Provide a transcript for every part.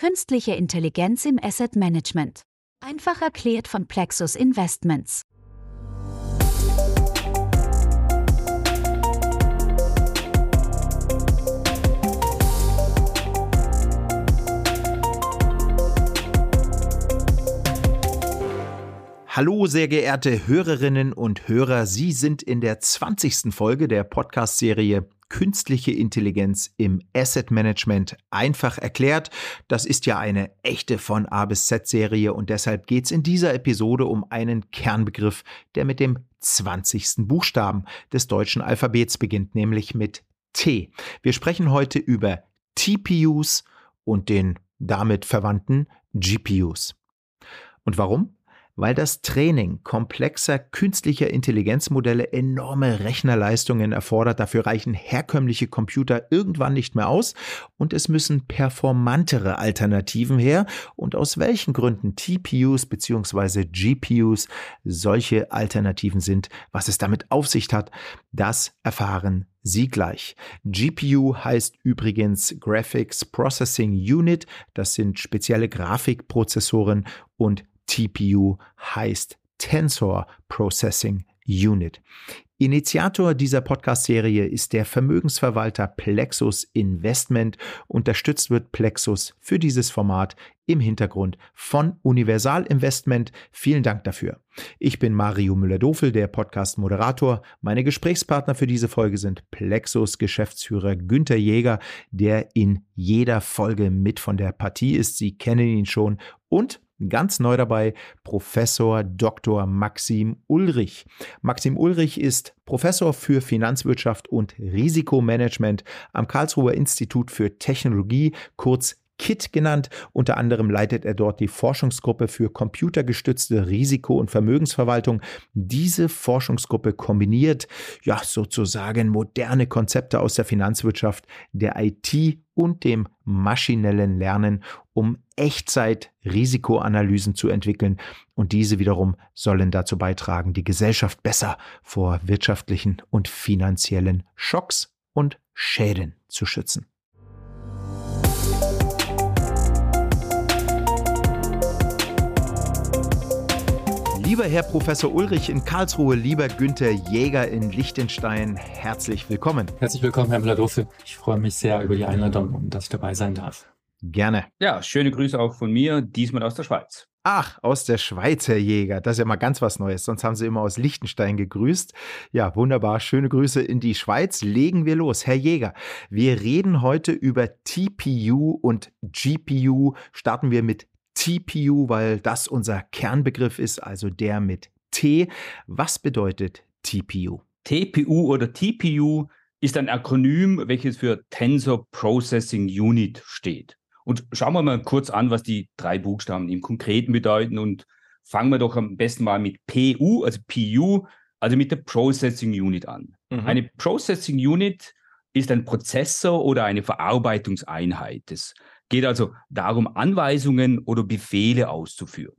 Künstliche Intelligenz im Asset Management. Einfach erklärt von Plexus Investments. Hallo, sehr geehrte Hörerinnen und Hörer. Sie sind in der 20. Folge der Podcast-Serie künstliche Intelligenz im Asset Management einfach erklärt. Das ist ja eine echte von A bis Z Serie und deshalb geht es in dieser Episode um einen Kernbegriff, der mit dem 20. Buchstaben des deutschen Alphabets beginnt, nämlich mit T. Wir sprechen heute über TPUs und den damit verwandten GPUs. Und warum? Weil das Training komplexer künstlicher Intelligenzmodelle enorme Rechnerleistungen erfordert. Dafür reichen herkömmliche Computer irgendwann nicht mehr aus und es müssen performantere Alternativen her. Und aus welchen Gründen TPUs bzw. GPUs solche Alternativen sind, was es damit auf sich hat, das erfahren Sie gleich. GPU heißt übrigens Graphics Processing Unit. Das sind spezielle Grafikprozessoren und TPU heißt Tensor Processing Unit. Initiator dieser Podcast-Serie ist der Vermögensverwalter Plexus Investment. Unterstützt wird Plexus für dieses Format im Hintergrund von Universal Investment. Vielen Dank dafür. Ich bin Mario Müller-Dofel, der Podcast-Moderator. Meine Gesprächspartner für diese Folge sind Plexus Geschäftsführer Günther Jäger, der in jeder Folge mit von der Partie ist. Sie kennen ihn schon und Ganz neu dabei Professor Dr. Maxim Ulrich. Maxim Ulrich ist Professor für Finanzwirtschaft und Risikomanagement am Karlsruher Institut für Technologie, kurz KIT genannt. Unter anderem leitet er dort die Forschungsgruppe für computergestützte Risiko- und Vermögensverwaltung. Diese Forschungsgruppe kombiniert ja sozusagen moderne Konzepte aus der Finanzwirtschaft, der IT und dem maschinellen Lernen, um Echtzeit-Risikoanalysen zu entwickeln. Und diese wiederum sollen dazu beitragen, die Gesellschaft besser vor wirtschaftlichen und finanziellen Schocks und Schäden zu schützen. Lieber Herr Professor Ulrich in Karlsruhe, lieber Günther Jäger in Liechtenstein, herzlich willkommen. Herzlich willkommen, Herr Müller-Doffe. Ich freue mich sehr über die Einladung und dass ich dabei sein darf. Gerne. Ja, schöne Grüße auch von mir, diesmal aus der Schweiz. Ach, aus der Schweiz, Herr Jäger. Das ist ja mal ganz was Neues. Sonst haben Sie immer aus Liechtenstein gegrüßt. Ja, wunderbar. Schöne Grüße in die Schweiz. Legen wir los. Herr Jäger, wir reden heute über TPU und GPU. Starten wir mit TPU, weil das unser Kernbegriff ist, also der mit T. Was bedeutet TPU? TPU oder TPU ist ein Akronym, welches für Tensor Processing Unit steht. Und schauen wir mal kurz an, was die drei Buchstaben im Konkreten bedeuten und fangen wir doch am besten mal mit PU, also PU, also mit der Processing Unit an. Mhm. Eine Processing Unit ist ein Prozessor oder eine Verarbeitungseinheit. Es geht also darum, Anweisungen oder Befehle auszuführen.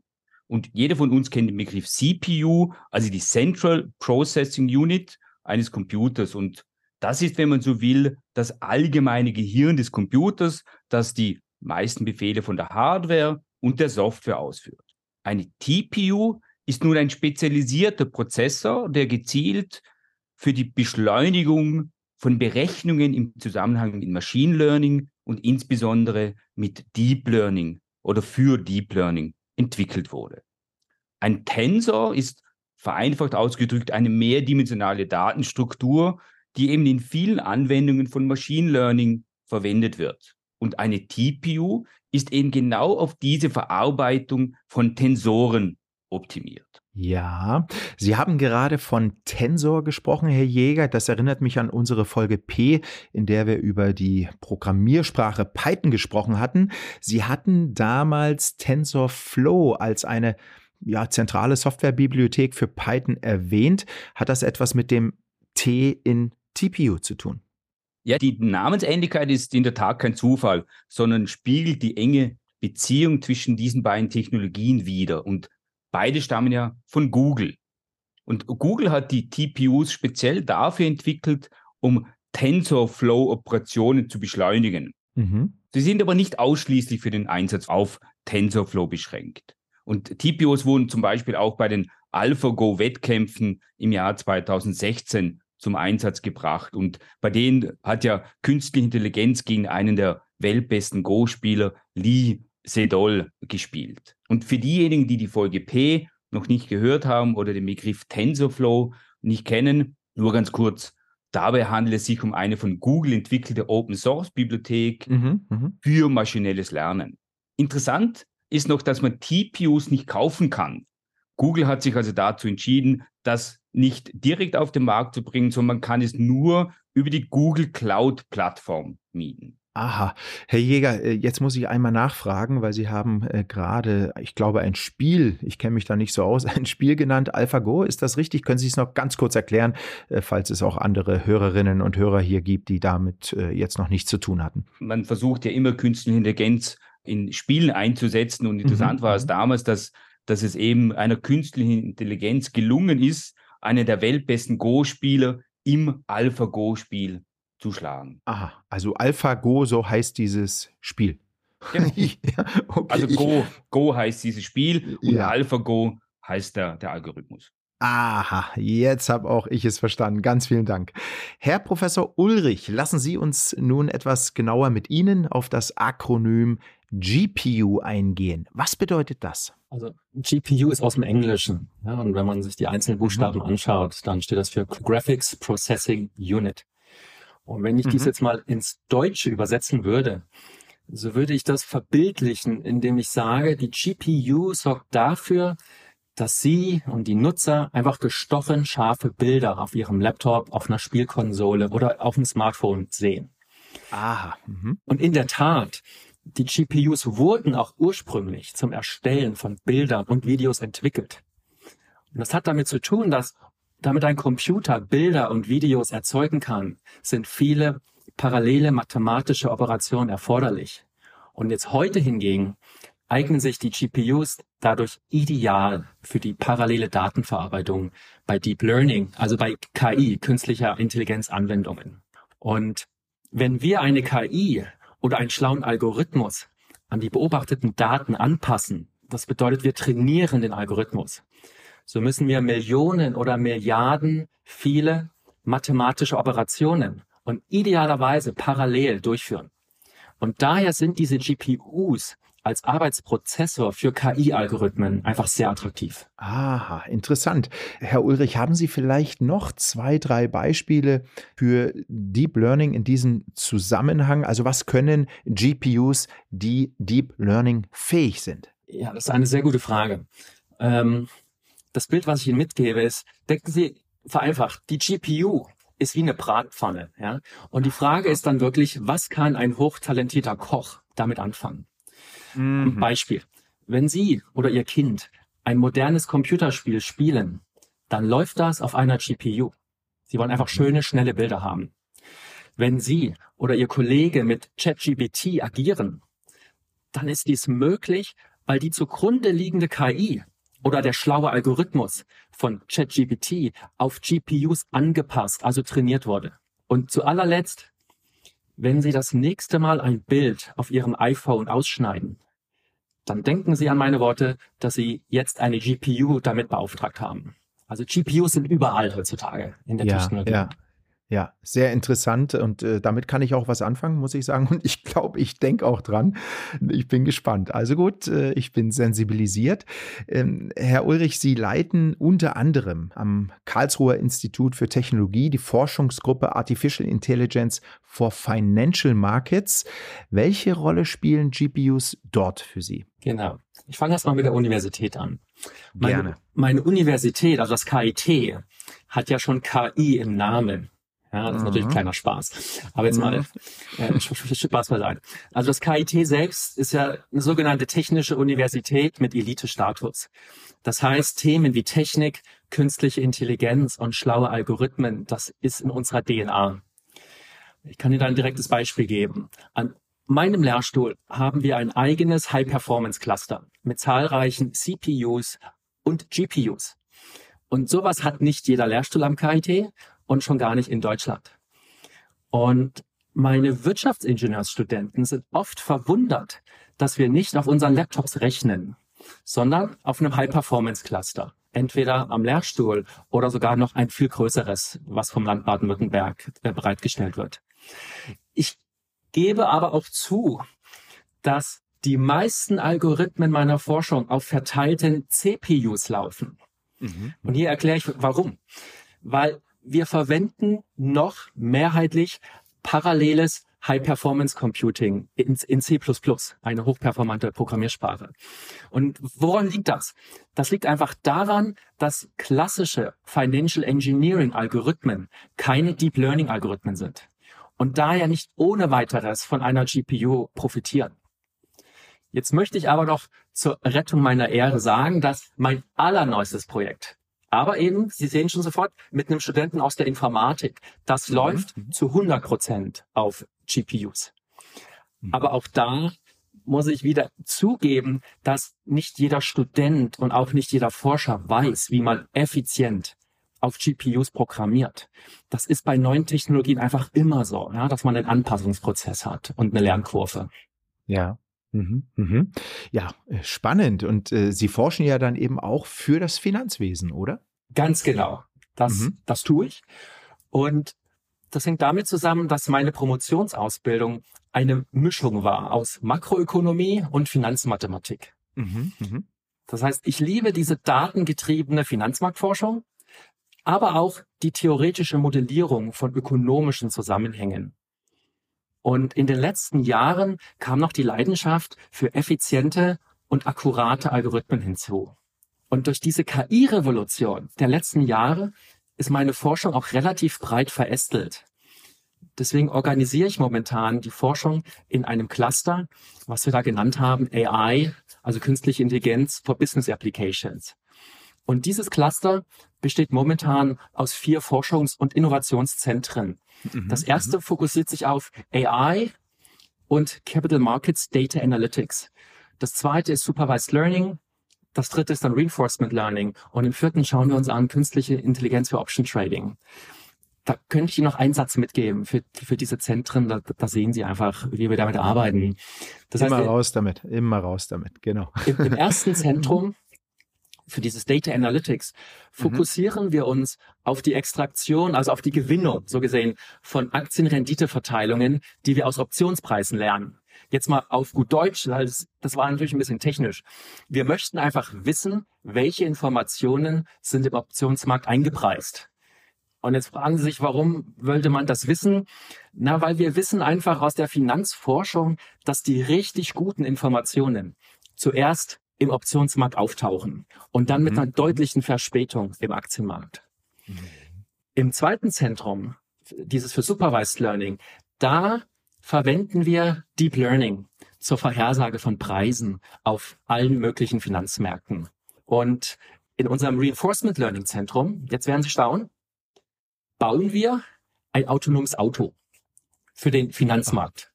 Und jeder von uns kennt den Begriff CPU, also die Central Processing Unit eines Computers. Und das ist, wenn man so will, das allgemeine Gehirn des Computers, das die meisten Befehle von der Hardware und der Software ausführt. Eine TPU ist nun ein spezialisierter Prozessor, der gezielt für die Beschleunigung von Berechnungen im Zusammenhang mit Machine Learning und insbesondere mit Deep Learning oder für Deep Learning entwickelt wurde. Ein Tensor ist vereinfacht ausgedrückt eine mehrdimensionale Datenstruktur, die eben in vielen Anwendungen von Machine Learning verwendet wird. Und eine TPU ist eben genau auf diese Verarbeitung von Tensoren optimiert. Ja, Sie haben gerade von Tensor gesprochen, Herr Jäger. Das erinnert mich an unsere Folge P, in der wir über die Programmiersprache Python gesprochen hatten. Sie hatten damals TensorFlow als eine ja, zentrale Softwarebibliothek für Python erwähnt. Hat das etwas mit dem T in TPU zu tun? Ja, die Namensähnlichkeit ist in der Tat kein Zufall, sondern spiegelt die enge Beziehung zwischen diesen beiden Technologien wider. Und beide stammen ja von Google. Und Google hat die TPUs speziell dafür entwickelt, um TensorFlow-Operationen zu beschleunigen. Mhm. Sie sind aber nicht ausschließlich für den Einsatz auf TensorFlow beschränkt. Und TPUs wurden zum Beispiel auch bei den AlphaGo-Wettkämpfen im Jahr 2016 zum Einsatz gebracht. Und bei denen hat ja künstliche Intelligenz gegen einen der weltbesten Go-Spieler, Lee Sedol, gespielt. Und für diejenigen, die die Folge P noch nicht gehört haben oder den Begriff TensorFlow nicht kennen, nur ganz kurz. Dabei handelt es sich um eine von Google entwickelte Open Source Bibliothek mhm, mhm. für maschinelles Lernen. Interessant ist noch, dass man TPUs nicht kaufen kann. Google hat sich also dazu entschieden, das nicht direkt auf den Markt zu bringen, sondern man kann es nur über die Google Cloud Plattform mieten. Aha, Herr Jäger, äh, jetzt muss ich einmal nachfragen, weil Sie haben äh, gerade, ich glaube, ein Spiel, ich kenne mich da nicht so aus, ein Spiel genannt, AlphaGo. Ist das richtig? Können Sie es noch ganz kurz erklären, äh, falls es auch andere Hörerinnen und Hörer hier gibt, die damit jetzt noch nichts zu tun hatten? Man versucht ja immer künstliche Intelligenz in Spielen einzusetzen und interessant mhm. war es mhm. damals, dass, dass es eben einer künstlichen Intelligenz gelungen ist, einer der weltbesten Go-Spieler im AlphaGo-Spiel zu schlagen. Aha, also AlphaGo, so heißt dieses Spiel. Genau. ja, okay. Also Go, Go heißt dieses Spiel und ja. AlphaGo heißt der, der Algorithmus. Aha, jetzt habe auch ich es verstanden. Ganz vielen Dank. Herr Professor Ulrich, lassen Sie uns nun etwas genauer mit Ihnen auf das Akronym GPU eingehen. Was bedeutet das? Also GPU ist aus dem Englischen. Ja, und wenn man sich die einzelnen Buchstaben mhm. anschaut, dann steht das für Graphics Processing Unit. Und wenn ich mhm. dies jetzt mal ins Deutsche übersetzen würde, so würde ich das verbildlichen, indem ich sage, die GPU sorgt dafür, dass Sie und die Nutzer einfach gestochen scharfe Bilder auf Ihrem Laptop, auf einer Spielkonsole oder auf dem Smartphone sehen. Aha. Mhm. Und in der Tat, die GPUs wurden auch ursprünglich zum Erstellen von Bildern und Videos entwickelt. Und das hat damit zu tun, dass damit ein Computer Bilder und Videos erzeugen kann, sind viele parallele mathematische Operationen erforderlich. Und jetzt heute hingegen eignen sich die GPUs dadurch ideal für die parallele Datenverarbeitung bei Deep Learning, also bei KI, künstlicher Intelligenzanwendungen. Und wenn wir eine KI oder einen schlauen Algorithmus an die beobachteten Daten anpassen. Das bedeutet, wir trainieren den Algorithmus. So müssen wir Millionen oder Milliarden viele mathematische Operationen und idealerweise parallel durchführen. Und daher sind diese GPUs als Arbeitsprozessor für KI-Algorithmen einfach sehr attraktiv. Aha, interessant. Herr Ulrich, haben Sie vielleicht noch zwei, drei Beispiele für Deep Learning in diesem Zusammenhang? Also was können GPUs, die Deep Learning fähig sind? Ja, das ist eine sehr gute Frage. Ähm, das Bild, was ich Ihnen mitgebe, ist, denken Sie vereinfacht, die GPU ist wie eine Bratpfanne. Ja? Und die Frage ist dann wirklich, was kann ein hochtalentierter Koch damit anfangen? Mhm. Beispiel. Wenn Sie oder Ihr Kind ein modernes Computerspiel spielen, dann läuft das auf einer GPU. Sie wollen einfach schöne, schnelle Bilder haben. Wenn Sie oder Ihr Kollege mit ChatGPT agieren, dann ist dies möglich, weil die zugrunde liegende KI oder der schlaue Algorithmus von ChatGPT auf GPUs angepasst, also trainiert wurde. Und zu allerletzt, wenn Sie das nächste Mal ein Bild auf Ihrem iPhone ausschneiden, dann denken Sie an meine Worte, dass Sie jetzt eine GPU damit beauftragt haben. Also GPUs sind überall heutzutage in der ja, Technologie. Ja. Ja, sehr interessant und äh, damit kann ich auch was anfangen, muss ich sagen. Und ich glaube, ich denke auch dran. Ich bin gespannt. Also gut, äh, ich bin sensibilisiert. Ähm, Herr Ulrich, Sie leiten unter anderem am Karlsruher Institut für Technologie die Forschungsgruppe Artificial Intelligence for Financial Markets. Welche Rolle spielen GPUs dort für Sie? Genau. Ich fange erst mal mit der Universität an. Meine, Gerne. Meine Universität, also das KIT, hat ja schon KI im Namen. Ja, das ist mhm. natürlich kleiner Spaß. Aber jetzt mal mhm. äh, Spaß beiseite. Also das KIT selbst ist ja eine sogenannte technische Universität mit Elite-Status. Das heißt, Themen wie Technik, künstliche Intelligenz und schlaue Algorithmen, das ist in unserer DNA. Ich kann Ihnen da ein direktes Beispiel geben. An meinem Lehrstuhl haben wir ein eigenes High-Performance-Cluster mit zahlreichen CPUs und GPUs. Und sowas hat nicht jeder Lehrstuhl am KIT und schon gar nicht in Deutschland. Und meine Wirtschaftsingenieursstudenten sind oft verwundert, dass wir nicht auf unseren Laptops rechnen, sondern auf einem High-Performance-Cluster. Entweder am Lehrstuhl oder sogar noch ein viel größeres, was vom Land Baden-Württemberg äh, bereitgestellt wird. Ich gebe aber auch zu, dass die meisten Algorithmen meiner Forschung auf verteilten CPUs laufen. Mhm. Und hier erkläre ich warum. Weil wir verwenden noch mehrheitlich paralleles High-Performance Computing in, C++, eine hochperformante Programmiersprache. Und woran liegt das? Das liegt einfach daran, dass klassische Financial Engineering Algorithmen keine Deep Learning Algorithmen sind und daher nicht ohne weiteres von einer GPU profitieren. Jetzt möchte ich aber noch zur Rettung meiner Ehre sagen, dass mein allerneuestes Projekt, aber eben, Sie sehen schon sofort, mit einem Studenten aus der Informatik, das mhm. läuft zu 100 Prozent auf GPUs. Mhm. Aber auch da muss ich wieder zugeben, dass nicht jeder Student und auch nicht jeder Forscher weiß, wie man effizient auf GPUs programmiert. Das ist bei neuen Technologien einfach immer so, ja, dass man einen Anpassungsprozess hat und eine Lernkurve. Ja. Mhm, mhm. Ja, äh, spannend. Und äh, Sie forschen ja dann eben auch für das Finanzwesen, oder? Ganz genau. Das, mhm. das tue ich. Und das hängt damit zusammen, dass meine Promotionsausbildung eine Mischung war aus Makroökonomie und Finanzmathematik. Mhm, mh. Das heißt, ich liebe diese datengetriebene Finanzmarktforschung, aber auch die theoretische Modellierung von ökonomischen Zusammenhängen. Und in den letzten Jahren kam noch die Leidenschaft für effiziente und akkurate Algorithmen hinzu. Und durch diese KI-Revolution der letzten Jahre ist meine Forschung auch relativ breit verästelt. Deswegen organisiere ich momentan die Forschung in einem Cluster, was wir da genannt haben, AI, also künstliche Intelligenz for Business Applications. Und dieses Cluster besteht momentan aus vier Forschungs- und Innovationszentren. Mhm. Das erste mhm. fokussiert sich auf AI und Capital Markets Data Analytics. Das zweite ist Supervised Learning. Das dritte ist dann Reinforcement Learning. Und im vierten schauen wir uns an künstliche Intelligenz für Option Trading. Da könnte ich Ihnen noch einen Satz mitgeben für, für diese Zentren. Da, da sehen Sie einfach, wie wir damit arbeiten. Das immer heißt, raus damit, immer raus damit, genau. Im, im ersten Zentrum für dieses Data Analytics mhm. fokussieren mhm. wir uns auf die Extraktion, also auf die Gewinnung, so gesehen, von Aktienrenditeverteilungen, die wir aus Optionspreisen lernen. Jetzt mal auf gut Deutsch, das, das war natürlich ein bisschen technisch. Wir möchten einfach wissen, welche Informationen sind im Optionsmarkt eingepreist. Und jetzt fragen Sie sich, warum wollte man das wissen? Na, weil wir wissen einfach aus der Finanzforschung, dass die richtig guten Informationen zuerst im Optionsmarkt auftauchen und dann mit mhm. einer deutlichen Verspätung im Aktienmarkt. Mhm. Im zweiten Zentrum, dieses für Supervised Learning, da verwenden wir Deep Learning zur Vorhersage von Preisen auf allen möglichen Finanzmärkten. Und in unserem Reinforcement Learning Zentrum, jetzt werden Sie staunen, bauen wir ein autonomes Auto für den Finanzmarkt.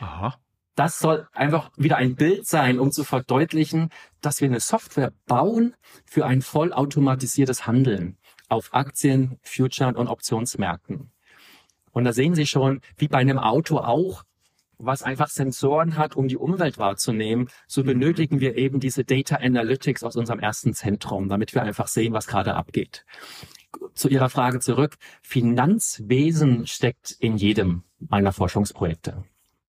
Aha das soll einfach wieder ein Bild sein, um zu verdeutlichen, dass wir eine Software bauen für ein vollautomatisiertes Handeln auf Aktien, Future und Optionsmärkten. Und da sehen Sie schon, wie bei einem Auto auch, was einfach Sensoren hat, um die Umwelt wahrzunehmen, so benötigen wir eben diese Data Analytics aus unserem ersten Zentrum, damit wir einfach sehen, was gerade abgeht. Zu Ihrer Frage zurück. Finanzwesen steckt in jedem meiner Forschungsprojekte.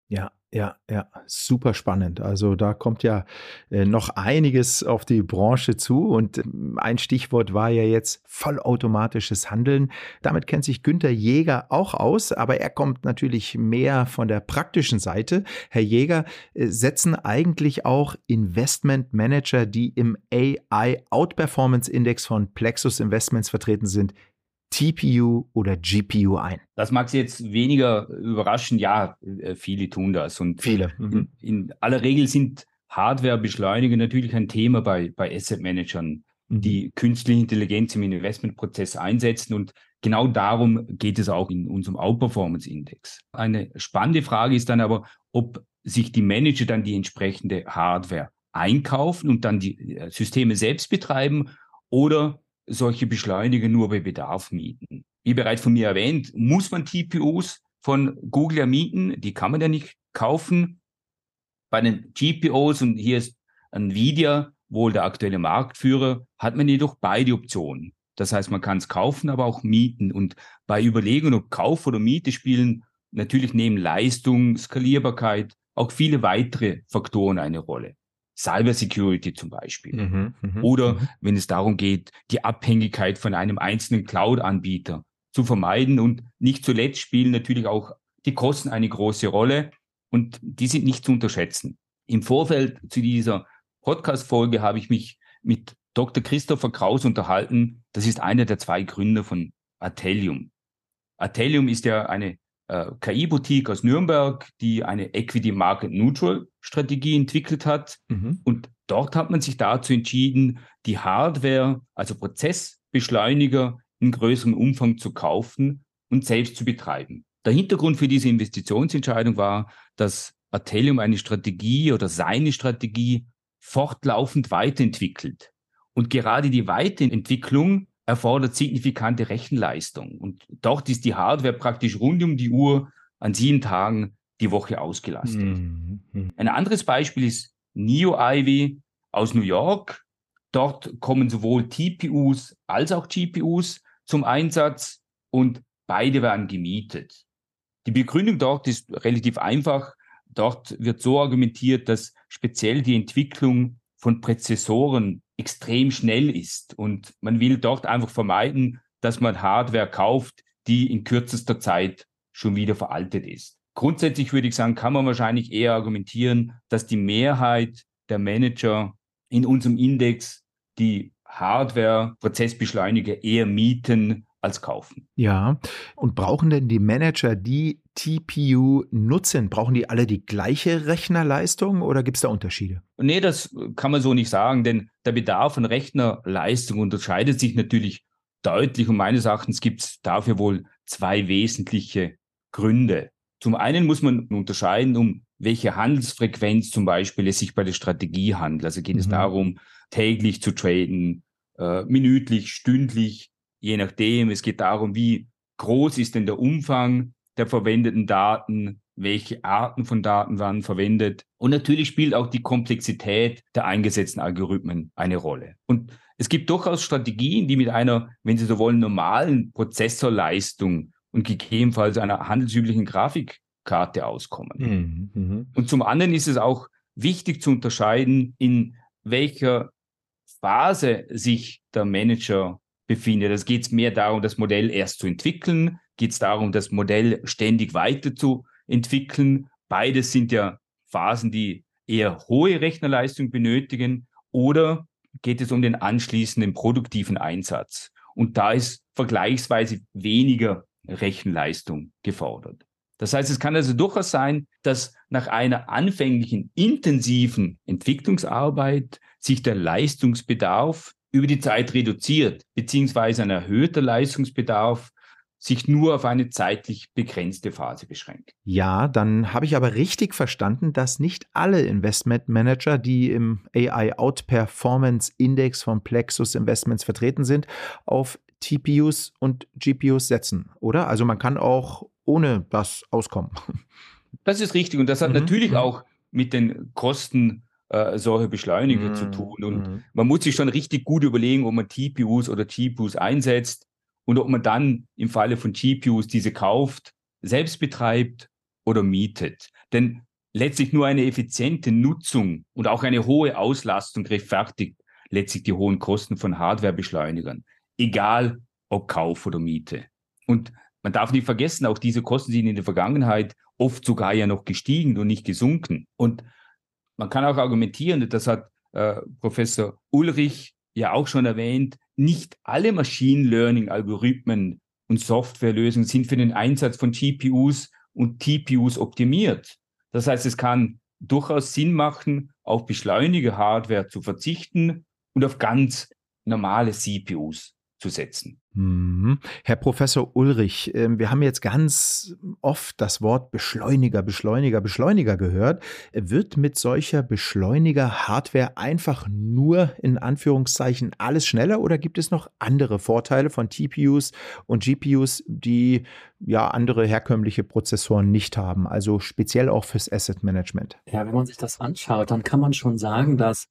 Ja, ja, ja, super spannend. Also da kommt ja äh, noch einiges auf die Branche zu und ähm, ein Stichwort war ja jetzt vollautomatisches Handeln. Damit kennt sich Günther Jäger auch aus, aber er kommt natürlich mehr von der praktischen Seite. Herr Jäger, äh, setzen eigentlich auch Investmentmanager, die im AI Outperformance Index von Plexus Investments vertreten sind, TPU oder GPU ein? Das mag Sie jetzt weniger überraschen. Ja, äh, viele tun das. Und viele. Mhm. In, aller Regel sind Hardware-Beschleuniger natürlich ein Thema bei, bei Asset-Managern, mhm. die künstliche Intelligenz im Investmentprozess einsetzen. Und genau darum geht es auch in unserem Outperformance-Index. Eine spannende Frage ist dann aber, ob sich die Manager dann die entsprechende Hardware einkaufen und dann die äh, Systeme selbst betreiben oder solche Beschleuniger nur bei Bedarf mieten. Wie bereits von mir erwähnt, muss man TPUs von Google ja mieten, die kann man ja nicht kaufen. Bei den GPOs, und hier ist Nvidia wohl der aktuelle Marktführer, hat man jedoch beide Optionen. Das heißt, man kann es kaufen, aber auch mieten. Und bei Überlegungen, ob Kauf oder Miete spielen natürlich neben Leistung, Skalierbarkeit auch viele weitere Faktoren eine Rolle. Cyber Security zum Beispiel. Mhm, mh, Oder mh. wenn es darum geht, die Abhängigkeit von einem einzelnen Cloud-Anbieter zu vermeiden. Und nicht zuletzt spielen natürlich auch die Kosten eine große Rolle und die sind nicht zu unterschätzen. Im Vorfeld zu dieser Podcast-Folge habe ich mich mit Dr. Christopher Kraus unterhalten. Das ist einer der zwei Gründer von Atellium. Atellium ist ja eine äh, KI-Boutique aus Nürnberg, die eine Equity Market Neutral Strategie entwickelt hat. Mhm. Und dort hat man sich dazu entschieden, die Hardware, also Prozessbeschleuniger in größerem Umfang zu kaufen und selbst zu betreiben. Der Hintergrund für diese Investitionsentscheidung war, dass Atellium eine Strategie oder seine Strategie fortlaufend weiterentwickelt. Und gerade die Weiterentwicklung erfordert signifikante Rechenleistung. Und dort ist die Hardware praktisch rund um die Uhr an sieben Tagen die Woche ausgelastet. Mhm. Ein anderes Beispiel ist Neo Ivy aus New York. Dort kommen sowohl TPUs als auch GPUs zum Einsatz und beide werden gemietet. Die Begründung dort ist relativ einfach. Dort wird so argumentiert, dass speziell die Entwicklung von Präzessoren extrem schnell ist. Und man will dort einfach vermeiden, dass man Hardware kauft, die in kürzester Zeit schon wieder veraltet ist. Grundsätzlich würde ich sagen, kann man wahrscheinlich eher argumentieren, dass die Mehrheit der Manager in unserem Index die Hardware-Prozessbeschleuniger eher mieten als kaufen. Ja, und brauchen denn die Manager, die TPU nutzen, brauchen die alle die gleiche Rechnerleistung oder gibt es da Unterschiede? Nee, das kann man so nicht sagen, denn der Bedarf an Rechnerleistung unterscheidet sich natürlich deutlich und meines Erachtens gibt es dafür wohl zwei wesentliche Gründe. Zum einen muss man unterscheiden, um welche Handelsfrequenz zum Beispiel es sich bei der Strategie handelt. Also geht mhm. es darum, täglich zu traden, äh, minütlich, stündlich, je nachdem. Es geht darum, wie groß ist denn der Umfang der verwendeten Daten, welche Arten von Daten werden verwendet. Und natürlich spielt auch die Komplexität der eingesetzten Algorithmen eine Rolle. Und es gibt durchaus Strategien, die mit einer, wenn Sie so wollen, normalen Prozessorleistung und gegebenenfalls einer handelsüblichen Grafikkarte auskommen. Mhm, mh. Und zum anderen ist es auch wichtig zu unterscheiden, in welcher Phase sich der Manager befindet. Es geht mehr darum, das Modell erst zu entwickeln, geht es darum, das Modell ständig weiterzuentwickeln. Beides sind ja Phasen, die eher hohe Rechnerleistung benötigen. Oder geht es um den anschließenden produktiven Einsatz? Und da ist vergleichsweise weniger Rechenleistung gefordert. Das heißt, es kann also durchaus sein, dass nach einer anfänglichen intensiven Entwicklungsarbeit sich der Leistungsbedarf über die Zeit reduziert, beziehungsweise ein erhöhter Leistungsbedarf sich nur auf eine zeitlich begrenzte Phase beschränkt. Ja, dann habe ich aber richtig verstanden, dass nicht alle Investmentmanager, die im AI Outperformance Index von Plexus Investments vertreten sind, auf TPUs und GPUs setzen, oder? Also man kann auch ohne das auskommen. Das ist richtig und das hat mhm. natürlich mhm. auch mit den Kosten äh, solche Beschleuniger mm, zu tun. Und mm. man muss sich schon richtig gut überlegen, ob man TPUs oder GPUs einsetzt und ob man dann im Falle von GPUs diese kauft, selbst betreibt oder mietet. Denn letztlich nur eine effiziente Nutzung und auch eine hohe Auslastung rechtfertigt letztlich die hohen Kosten von Hardwarebeschleunigern, egal ob Kauf oder Miete. Und man darf nicht vergessen, auch diese Kosten sind in der Vergangenheit oft sogar ja noch gestiegen und nicht gesunken. Und man kann auch argumentieren, das hat äh, Professor Ulrich ja auch schon erwähnt, nicht alle Machine Learning-Algorithmen und Softwarelösungen sind für den Einsatz von GPUs und TPUs optimiert. Das heißt, es kann durchaus Sinn machen, auf Beschleuniger-Hardware zu verzichten und auf ganz normale CPUs zu setzen. Mhm. Herr Professor Ulrich, ähm, wir haben jetzt ganz oft das Wort Beschleuniger, Beschleuniger, Beschleuniger gehört. Wird mit solcher Beschleuniger-Hardware einfach nur in Anführungszeichen alles schneller oder gibt es noch andere Vorteile von TPUs und GPUs, die ja andere herkömmliche Prozessoren nicht haben, also speziell auch fürs Asset Management? Ja, wenn man sich das anschaut, dann kann man schon sagen, dass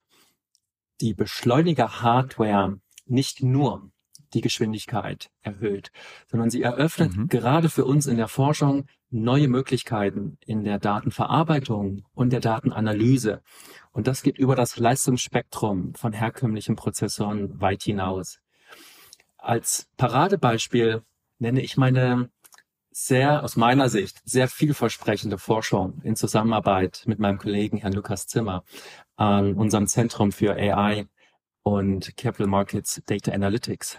die Beschleuniger-Hardware nicht nur die Geschwindigkeit erhöht, sondern sie eröffnet mhm. gerade für uns in der Forschung neue Möglichkeiten in der Datenverarbeitung und der Datenanalyse. Und das geht über das Leistungsspektrum von herkömmlichen Prozessoren weit hinaus. Als Paradebeispiel nenne ich meine sehr, aus meiner Sicht, sehr vielversprechende Forschung in Zusammenarbeit mit meinem Kollegen Herrn Lukas Zimmer an unserem Zentrum für AI und Capital Markets Data Analytics.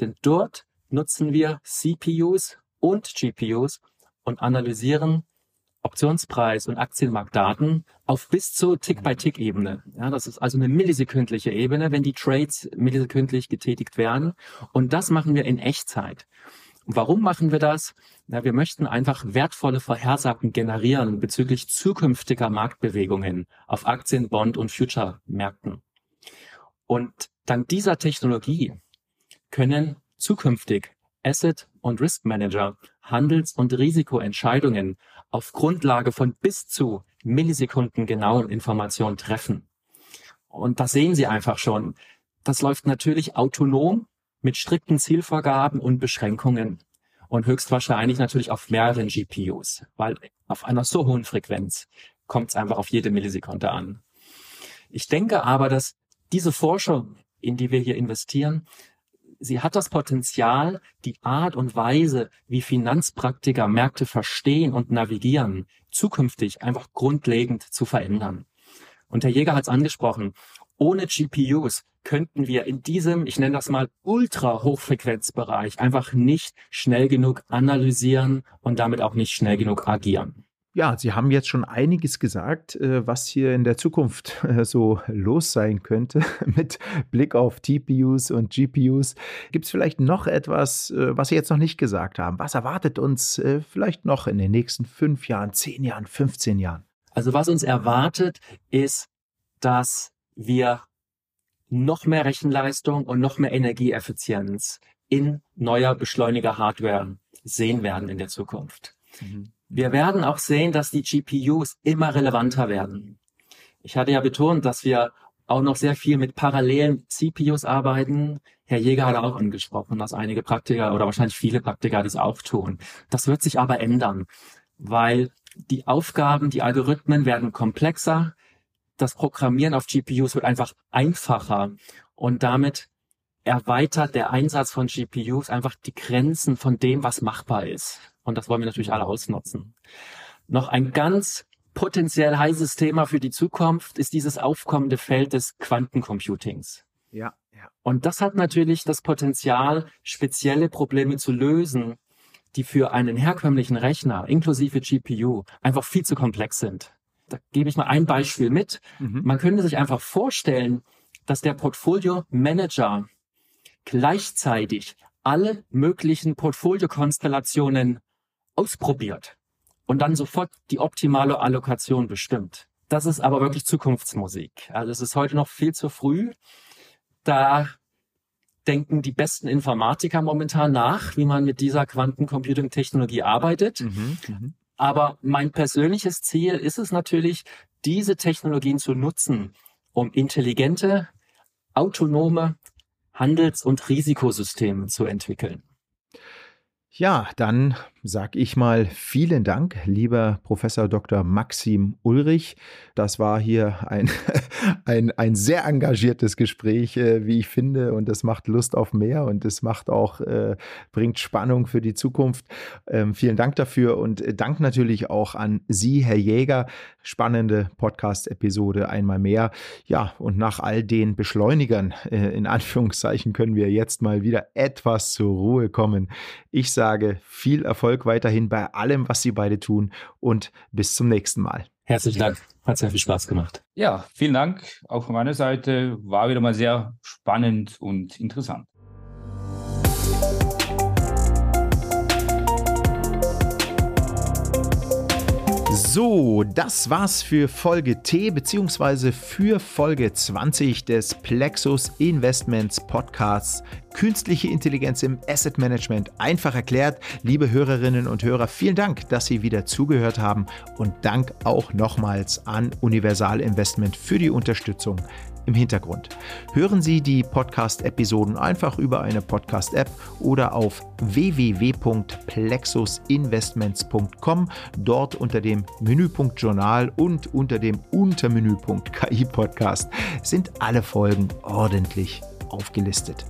Denn dort nutzen wir CPUs und GPUs und analysieren Optionspreis und Aktienmarktdaten auf bis zu Tick-by-Tick-Ebene. Ja, das ist also eine millisekündliche Ebene, wenn die Trades millisekündlich getätigt werden. Und das machen wir in Echtzeit. Warum machen wir das? Na, wir möchten einfach wertvolle Vorhersagen generieren bezüglich zukünftiger Marktbewegungen auf Aktien, Bond und Future-Märkten. Und dank dieser Technologie können zukünftig Asset- und Risk Manager Handels- und Risikoentscheidungen auf Grundlage von bis zu Millisekunden genauen Informationen treffen. Und das sehen Sie einfach schon. Das läuft natürlich autonom mit strikten Zielvorgaben und Beschränkungen und höchstwahrscheinlich natürlich auf mehreren GPUs, weil auf einer so hohen Frequenz kommt es einfach auf jede Millisekunde an. Ich denke aber, dass diese Forschung, in die wir hier investieren, sie hat das Potenzial, die Art und Weise, wie Finanzpraktiker Märkte verstehen und navigieren, zukünftig einfach grundlegend zu verändern. Und Herr Jäger hat es angesprochen, ohne GPUs könnten wir in diesem, ich nenne das mal Ultra-Hochfrequenzbereich, einfach nicht schnell genug analysieren und damit auch nicht schnell genug agieren. Ja, Sie haben jetzt schon einiges gesagt, äh, was hier in der Zukunft äh, so los sein könnte mit Blick auf TPUs und GPUs. Gibt es vielleicht noch etwas, äh, was Sie jetzt noch nicht gesagt haben? Was erwartet uns vielleicht noch in den nächsten fünf Jahren, zehn Jahren, 15 Jahren? Also was uns erwartet, ist, dass wir noch mehr Rechenleistung und noch mehr Energieeffizienz in neuer Beschleuniger-Hardware sehen werden in der Zukunft. Mhm. Wir werden auch sehen, dass die GPUs immer relevanter werden. Ich hatte ja betont, dass wir auch noch sehr viel mit parallelen CPUs arbeiten. Herr Jäger hat auch angesprochen, dass einige Praktiker oder wahrscheinlich viele Praktiker dies auch tun. Das wird sich aber ändern, weil die Aufgaben, die Algorithmen werden komplexer. Das Programmieren auf GPUs wird einfach einfacher und damit erweitert der Einsatz von GPUs einfach die Grenzen von dem, was machbar ist. Und das wollen wir natürlich alle ausnutzen. Noch ein ganz potenziell heißes Thema für die Zukunft ist dieses aufkommende Feld des Quantencomputings. Ja, ja. Und das hat natürlich das Potenzial, spezielle Probleme zu lösen, die für einen herkömmlichen Rechner inklusive GPU einfach viel zu komplex sind. Da gebe ich mal ein Beispiel mit. Mhm. Man könnte sich einfach vorstellen, dass der Portfolio Manager gleichzeitig alle möglichen Portfoliokonstellationen ausprobiert und dann sofort die optimale Allokation bestimmt. Das ist aber wirklich Zukunftsmusik. Also es ist heute noch viel zu früh. Da denken die besten Informatiker momentan nach, wie man mit dieser Quantencomputing-Technologie arbeitet. Mhm, mh. Aber mein persönliches Ziel ist es natürlich, diese Technologien zu nutzen, um intelligente, autonome Handels- und Risikosysteme zu entwickeln. Ja, dann sag ich mal vielen Dank, lieber Professor Dr. Maxim Ulrich. Das war hier ein, ein, ein sehr engagiertes Gespräch, äh, wie ich finde, und es macht Lust auf mehr und es macht auch, äh, bringt Spannung für die Zukunft. Ähm, vielen Dank dafür und äh, Dank natürlich auch an Sie, Herr Jäger. Spannende Podcast-Episode einmal mehr. Ja, und nach all den Beschleunigern, in Anführungszeichen, können wir jetzt mal wieder etwas zur Ruhe kommen. Ich sage viel Erfolg Erfolg weiterhin bei allem, was Sie beide tun und bis zum nächsten Mal. Herzlichen Dank. Hat sehr viel Spaß gemacht. Ja, vielen Dank. Auch von meiner Seite war wieder mal sehr spannend und interessant. So, das war's für Folge T beziehungsweise für Folge 20 des Plexus Investments Podcasts. Künstliche Intelligenz im Asset Management einfach erklärt. Liebe Hörerinnen und Hörer, vielen Dank, dass Sie wieder zugehört haben und Dank auch nochmals an Universal Investment für die Unterstützung im Hintergrund. Hören Sie die Podcast-Episoden einfach über eine Podcast-App oder auf www.plexusinvestments.com, dort unter dem Menüpunkt Journal und unter dem Untermenüpunkt KI Podcast sind alle Folgen ordentlich aufgelistet.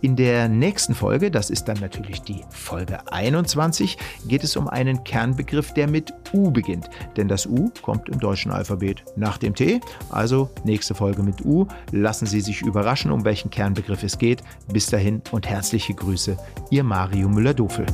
In der nächsten Folge, das ist dann natürlich die Folge 21, geht es um einen Kernbegriff, der mit U beginnt. Denn das U kommt im deutschen Alphabet nach dem T. Also nächste Folge mit U. Lassen Sie sich überraschen, um welchen Kernbegriff es geht. Bis dahin und herzliche Grüße, Ihr Mario Müller-Dofel.